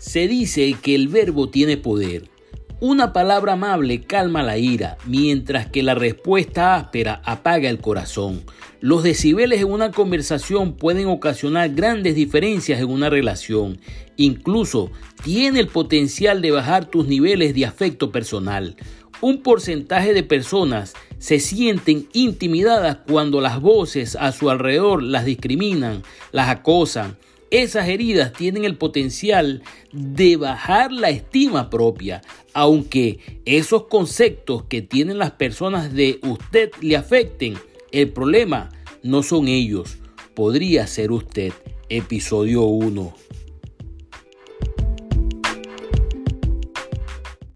Se dice que el verbo tiene poder. Una palabra amable calma la ira, mientras que la respuesta áspera apaga el corazón. Los decibeles en una conversación pueden ocasionar grandes diferencias en una relación. Incluso tiene el potencial de bajar tus niveles de afecto personal. Un porcentaje de personas se sienten intimidadas cuando las voces a su alrededor las discriminan, las acosan, esas heridas tienen el potencial de bajar la estima propia, aunque esos conceptos que tienen las personas de usted le afecten, el problema no son ellos, podría ser usted. Episodio 1.